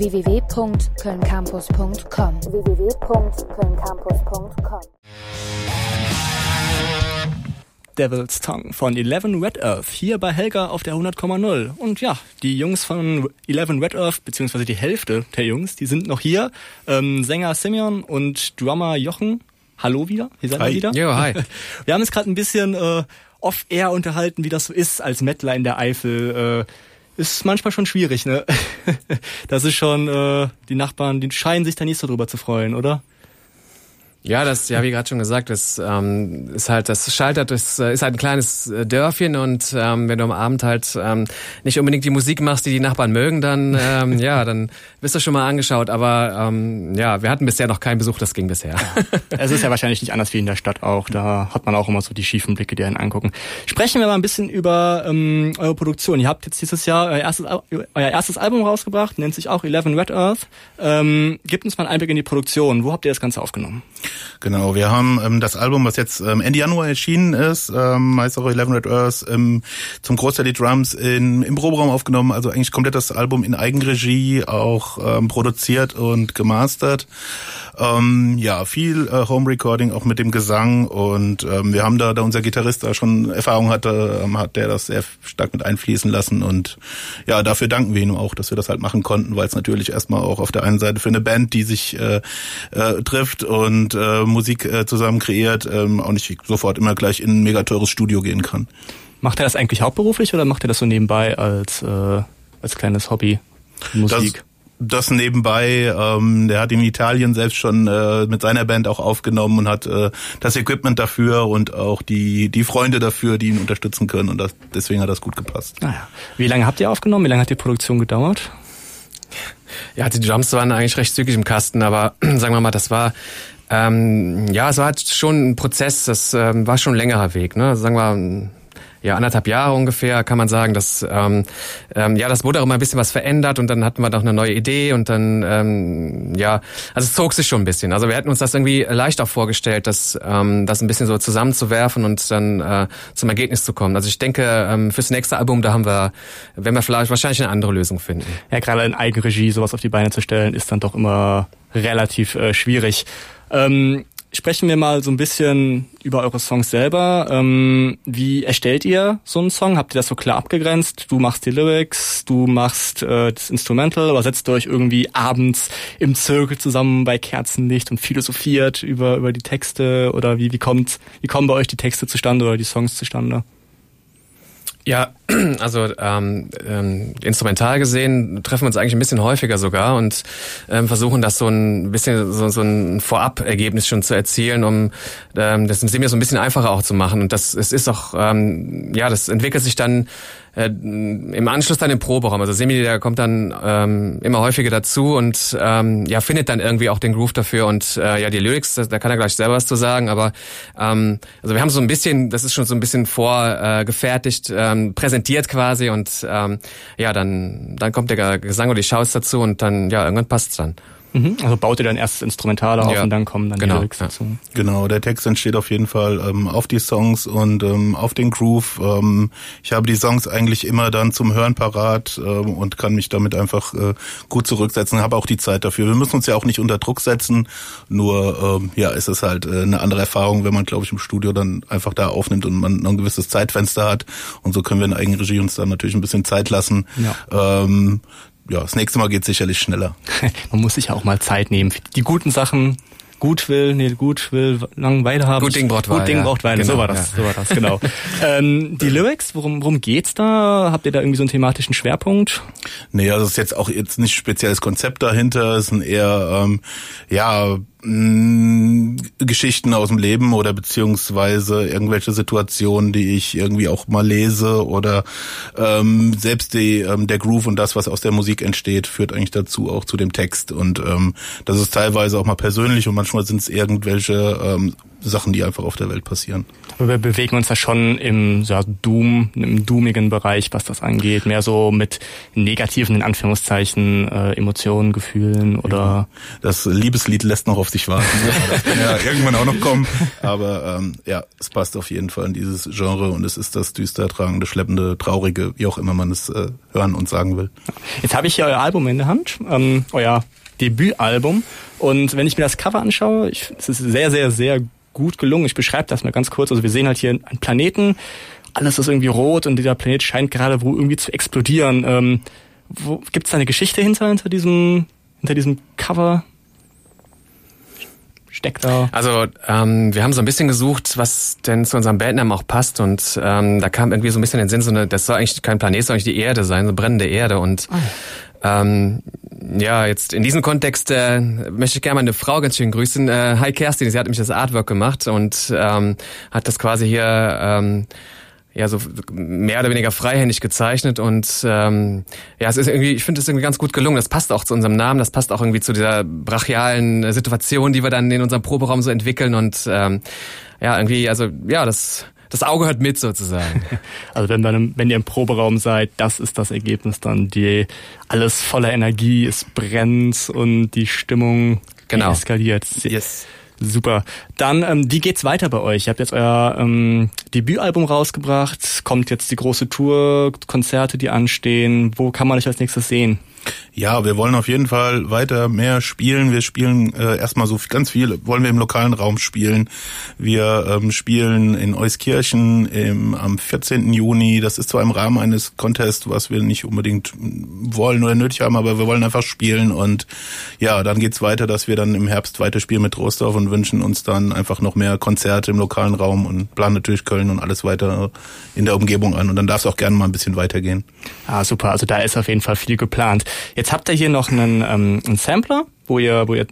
www.kölncampus.com www.kölncampus.com Devil's Tongue von Eleven Red Earth hier bei Helga auf der 100,0. Und ja, die Jungs von Eleven Red Earth, beziehungsweise die Hälfte der Jungs, die sind noch hier. Ähm, Sänger Simeon und Drummer Jochen. Hallo wieder, hier seid ihr wieder. Jo, hi. Wir haben uns gerade ein bisschen äh, off-air unterhalten, wie das so ist als Mettler in der Eifel. Äh, ist manchmal schon schwierig, ne? das ist schon, äh, die Nachbarn, die scheinen sich da nicht so drüber zu freuen, oder? Ja, das, ja, wie gerade schon gesagt, das ähm, ist halt, das Schaltert, das äh, ist halt ein kleines äh, Dörfchen und ähm, wenn du am Abend halt ähm, nicht unbedingt die Musik machst, die die Nachbarn mögen, dann ähm, ja, dann bist du schon mal angeschaut. Aber ähm, ja, wir hatten bisher noch keinen Besuch, das ging bisher. Es ist ja wahrscheinlich nicht anders wie in der Stadt auch. Da hat man auch immer so die schiefen Blicke, die einen angucken. Sprechen wir mal ein bisschen über ähm, eure Produktion. Ihr habt jetzt dieses Jahr euer erstes, euer erstes Album rausgebracht, nennt sich auch Eleven Red Earth. Ähm, gebt uns mal einen Einblick in die Produktion. Wo habt ihr das Ganze aufgenommen? Genau, wir haben ähm, das Album, was jetzt ähm, Ende Januar erschienen ist, ähm, heißt auch Eleven Red Earth, ähm, zum Großteil die Drums in, im Proberaum aufgenommen, also eigentlich komplett das Album in Eigenregie auch ähm, produziert und gemastert. Ähm, ja, viel äh, Home Recording auch mit dem Gesang und ähm, wir haben da, da unser Gitarrist da schon Erfahrung hatte, ähm, hat der das sehr stark mit einfließen lassen und ja, dafür danken wir ihm auch, dass wir das halt machen konnten, weil es natürlich erstmal auch auf der einen Seite für eine Band, die sich äh, äh, trifft und äh, Musik äh, zusammen kreiert, ähm, auch nicht sofort immer gleich in ein mega teures Studio gehen kann. Macht er das eigentlich hauptberuflich oder macht er das so nebenbei als, äh, als kleines Hobby? Musik? Das, das nebenbei, ähm, der hat in Italien selbst schon äh, mit seiner Band auch aufgenommen und hat äh, das Equipment dafür und auch die die Freunde dafür, die ihn unterstützen können und das, deswegen hat das gut gepasst. Naja. Wie lange habt ihr aufgenommen? Wie lange hat die Produktion gedauert? Ja, die Drums waren eigentlich recht zügig im Kasten, aber sagen wir mal, das war ähm, ja, es war halt schon ein Prozess, das ähm, war schon ein längerer Weg, ne? Sagen wir ja, anderthalb Jahre ungefähr, kann man sagen. Dass, ähm, ähm, ja, das wurde auch immer ein bisschen was verändert und dann hatten wir noch eine neue Idee und dann, ähm, ja, also es zog sich schon ein bisschen. Also wir hätten uns das irgendwie leicht auch vorgestellt, dass ähm, das ein bisschen so zusammenzuwerfen und dann äh, zum Ergebnis zu kommen. Also ich denke, ähm, fürs nächste Album, da haben wir, wenn wir vielleicht wahrscheinlich eine andere Lösung finden. Ja, gerade in Eigenregie sowas auf die Beine zu stellen, ist dann doch immer relativ äh, schwierig. Ähm, sprechen wir mal so ein bisschen über eure Songs selber. Ähm, wie erstellt ihr so einen Song? Habt ihr das so klar abgegrenzt? Du machst die Lyrics, du machst äh, das Instrumental oder setzt ihr euch irgendwie abends im Zirkel zusammen bei Kerzenlicht und philosophiert über, über die Texte oder wie, wie kommt, wie kommen bei euch die Texte zustande oder die Songs zustande? Ja, also ähm, ähm, instrumental gesehen treffen wir uns eigentlich ein bisschen häufiger sogar und ähm, versuchen das so ein bisschen so, so ein Vorab-Ergebnis schon zu erzielen, um ähm, das im Sinne so ein bisschen einfacher auch zu machen. Und das es ist auch ähm, ja, das entwickelt sich dann äh, im Anschluss dann im Proberaum. Also Semi, der kommt dann ähm, immer häufiger dazu und ähm, ja findet dann irgendwie auch den Groove dafür und äh, ja die Lyrics, da, da kann er gleich selber was zu sagen. Aber ähm, also wir haben so ein bisschen, das ist schon so ein bisschen vorgefertigt, äh, ähm, präsentiert quasi und ähm, ja dann dann kommt der Gesang oder die Schaus dazu und dann ja irgendwann passt's dann. Mhm. Also baut ihr dann erst das Instrumentale auf Ja. und dann kommen dann Genau, die Lyrics ja. dazu. Genau, der Text entsteht auf jeden Fall ähm, auf die Songs und ähm, auf den Groove. Ähm, ich habe die Songs eigentlich immer dann zum Hören parat ähm, und kann mich damit einfach äh, gut zurücksetzen. Habe auch die Zeit dafür. Wir müssen uns ja auch nicht unter Druck setzen. Nur ähm, ja, ist es halt äh, eine andere Erfahrung, wenn man, glaube ich, im Studio dann einfach da aufnimmt und man ein gewisses Zeitfenster hat. Und so können wir in Eigenregie uns dann natürlich ein bisschen Zeit lassen. Ja. Ja, das nächste Mal geht sicherlich schneller. Man muss sich ja auch mal Zeit nehmen. Die guten Sachen, gut will, nee, gut will, Langeweile haben. Gut Ding braucht Gut Weile, Ding ja. braucht Weile, so Genau, war das, ja. so war das, genau. ähm, die Lyrics, worum, worum geht's da? Habt ihr da irgendwie so einen thematischen Schwerpunkt? Nee, also es ist jetzt auch jetzt nicht spezielles Konzept dahinter, es sind eher ähm, ja mh, Geschichten aus dem Leben oder beziehungsweise irgendwelche Situationen, die ich irgendwie auch mal lese oder ähm, selbst die, ähm, der Groove und das, was aus der Musik entsteht, führt eigentlich dazu auch zu dem Text und ähm, das ist teilweise auch mal persönlich und manchmal sind es irgendwelche ähm, Sachen, die einfach auf der Welt passieren. Wir bewegen uns ja schon im ja, Doom, im doomigen Bereich, was das angeht. Mehr so mit negativen, in Anführungszeichen, äh, Emotionen, Gefühlen oder... Das Liebeslied lässt noch auf sich warten. das kann ja irgendwann auch noch kommen. Aber ähm, ja, es passt auf jeden Fall in dieses Genre und es ist das düster tragende, schleppende, traurige, wie auch immer man es äh, hören und sagen will. Jetzt habe ich hier euer Album in der Hand, ähm, euer Debütalbum. Und wenn ich mir das Cover anschaue, ich, es ist sehr, sehr, sehr gut gelungen. Ich beschreibe das mal ganz kurz. Also wir sehen halt hier einen Planeten, alles ist irgendwie rot und dieser Planet scheint gerade wo irgendwie zu explodieren. Ähm, wo, Gibt es da eine Geschichte hinter, hinter diesem, hinter diesem Cover? Steckt da? Also ähm, wir haben so ein bisschen gesucht, was denn zu unserem Bandnamen auch passt und ähm, da kam irgendwie so ein bisschen in den Sinn, so eine, das soll eigentlich kein Planet, soll eigentlich die Erde sein, so brennende Erde und oh. Ähm, ja, jetzt in diesem Kontext äh, möchte ich gerne meine Frau ganz schön grüßen. Äh, hi Kerstin, sie hat nämlich das Artwork gemacht und ähm, hat das quasi hier ähm, ja so mehr oder weniger freihändig gezeichnet und ähm, ja es ist irgendwie ich finde es irgendwie ganz gut gelungen das passt auch zu unserem Namen das passt auch irgendwie zu dieser brachialen Situation die wir dann in unserem Proberaum so entwickeln und ähm, ja irgendwie also ja das das Auge hört mit sozusagen. Also wenn, man, wenn ihr im Proberaum seid, das ist das Ergebnis dann. Die alles voller Energie, es brennt und die Stimmung genau. eskaliert. Yes. Super. Dann, ähm, wie geht's weiter bei euch? Ihr habt jetzt euer ähm, Debütalbum rausgebracht, kommt jetzt die große Tour, Konzerte, die anstehen. Wo kann man euch als nächstes sehen? Ja, wir wollen auf jeden Fall weiter mehr spielen. Wir spielen äh, erstmal so ganz viel, wollen wir im lokalen Raum spielen. Wir ähm, spielen in Euskirchen im, am 14. Juni. Das ist zwar im Rahmen eines Contests, was wir nicht unbedingt wollen oder nötig haben, aber wir wollen einfach spielen. Und ja, dann geht's weiter, dass wir dann im Herbst weiter spielen mit Trostorf und wünschen uns dann einfach noch mehr Konzerte im lokalen Raum und planen natürlich Köln und alles weiter in der Umgebung an. Und dann darf es auch gerne mal ein bisschen weitergehen. Ah, super. Also da ist auf jeden Fall viel geplant. Jetzt habt ihr hier noch einen, ähm, einen Sampler, wo ihr, wo ihr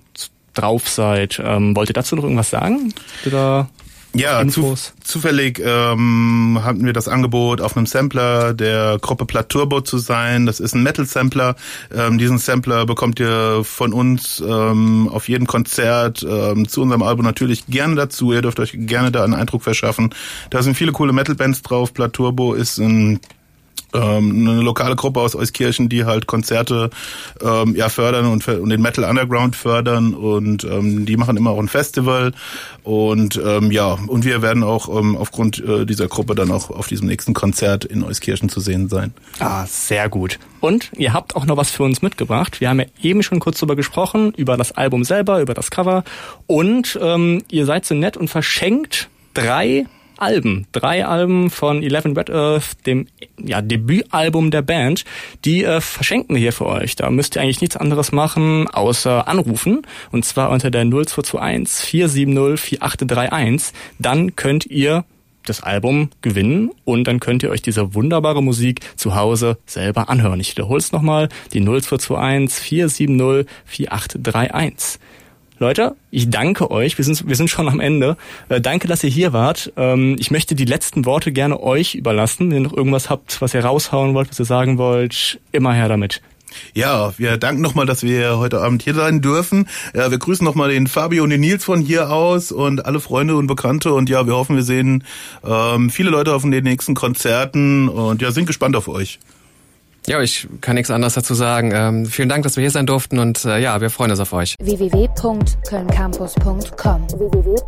drauf seid. Ähm, wollt ihr dazu noch irgendwas sagen? Ja, zu, zufällig ähm, hatten wir das Angebot, auf einem Sampler der Gruppe Platt Turbo zu sein. Das ist ein Metal-Sampler. Ähm, diesen Sampler bekommt ihr von uns ähm, auf jedem Konzert ähm, zu unserem Album natürlich gerne dazu. Ihr dürft euch gerne da einen Eindruck verschaffen. Da sind viele coole Metal-Bands drauf. Platt Turbo ist ein ähm, eine lokale Gruppe aus Euskirchen, die halt Konzerte ähm, ja fördern und, und den Metal Underground fördern und ähm, die machen immer auch ein Festival und ähm, ja und wir werden auch ähm, aufgrund äh, dieser Gruppe dann auch auf diesem nächsten Konzert in Euskirchen zu sehen sein. Ah, sehr gut. Und ihr habt auch noch was für uns mitgebracht. Wir haben ja eben schon kurz darüber gesprochen, über das Album selber, über das Cover und ähm, ihr seid so nett und verschenkt drei Alben, drei Alben von Eleven Red Earth, dem ja, Debütalbum der Band, die äh, verschenken wir hier für euch. Da müsst ihr eigentlich nichts anderes machen, außer anrufen. Und zwar unter der 0221 470 4831. Dann könnt ihr das Album gewinnen und dann könnt ihr euch diese wunderbare Musik zu Hause selber anhören. Ich wiederhole es nochmal, die 0221 470 4831. Leute, ich danke euch. Wir sind, wir sind schon am Ende. Äh, danke, dass ihr hier wart. Ähm, ich möchte die letzten Worte gerne euch überlassen. Wenn ihr noch irgendwas habt, was ihr raushauen wollt, was ihr sagen wollt, immer her damit. Ja, wir danken nochmal, dass wir heute Abend hier sein dürfen. Ja, wir grüßen nochmal den Fabio und den Nils von hier aus und alle Freunde und Bekannte. Und ja, wir hoffen, wir sehen ähm, viele Leute auf den nächsten Konzerten und ja, sind gespannt auf euch. Ja, ich kann nichts anderes dazu sagen. Ähm, vielen Dank, dass wir hier sein durften und äh, ja, wir freuen uns auf euch. www.kölncampus.com www